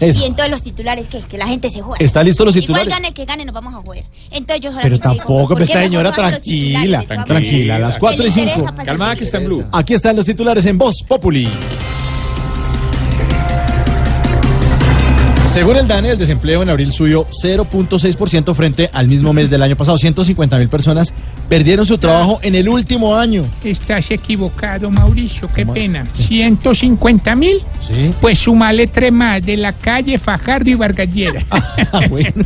Eso. Y entonces los titulares, ¿qué? Que la gente se juega. ¿Está listo los titulares? Igual gane que gane, nos vamos a joder. Entonces yo Pero digo, tampoco, ¿por pues, esta señora, tranquila, tranquila, a las maneras? cuatro y Le interesa cinco. para Calmada salir. que está en Blue. Aquí están los titulares en Voz Populi. Según el DANE, el desempleo en abril subió 0.6% frente al mismo mes del año pasado. 150 mil personas perdieron su trabajo en el último año. Estás equivocado, Mauricio, qué pena. ¿150 mil? Sí. Pues sumale tres más de la calle Fajardo y Vargallera. Ah, bueno.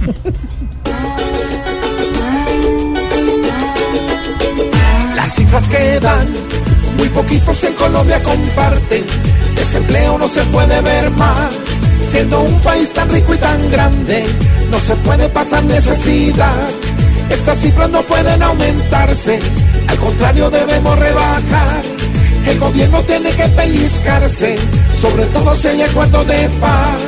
Las cifras que dan, muy poquitos en Colombia comparten. Desempleo no se puede ver más. Siendo un país tan rico y tan grande, no se puede pasar necesidad. Estas cifras no pueden aumentarse, al contrario debemos rebajar. El gobierno tiene que pellizcarse, sobre todo si hay acuerdo de paz.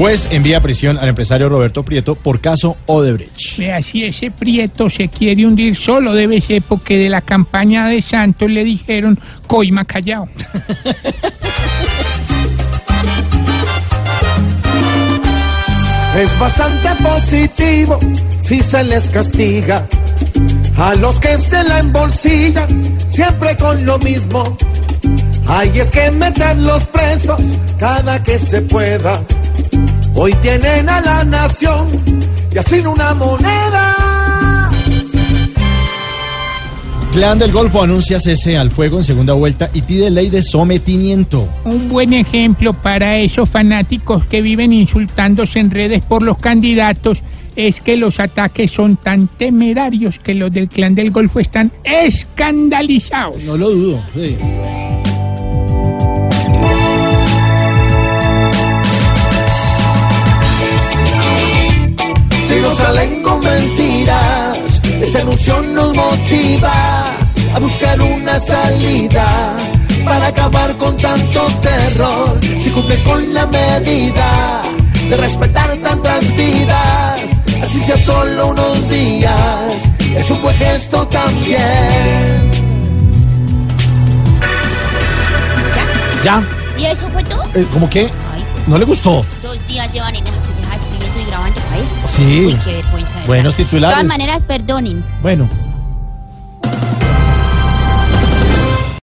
Juez envía a prisión al empresario Roberto Prieto por caso Odebrecht. Vea, si ese prieto se quiere hundir solo, debe ser porque de la campaña de Santos le dijeron coima callao. Es bastante positivo si se les castiga a los que se la embolsillan siempre con lo mismo. Hay es que meterlos presos cada que se pueda. Hoy tienen a la nación y así una moneda. Clan del Golfo anuncia cese al fuego en segunda vuelta y pide ley de sometimiento. Un buen ejemplo para esos fanáticos que viven insultándose en redes por los candidatos es que los ataques son tan temerarios que los del clan del Golfo están escandalizados. No lo dudo. sí. Salen con mentiras, esta ilusión nos motiva a buscar una salida para acabar con tanto terror. Si cumple con la medida de respetar tantas vidas, así sea solo unos días, es un buen gesto también. Ya, ¿Y eso fue todo? eh, ¿cómo que? Ay, ¿No le gustó? dos días llevan en Sí. Uy, qué vergüenza. de Buenos titulares. De todas maneras, perdonen. Bueno,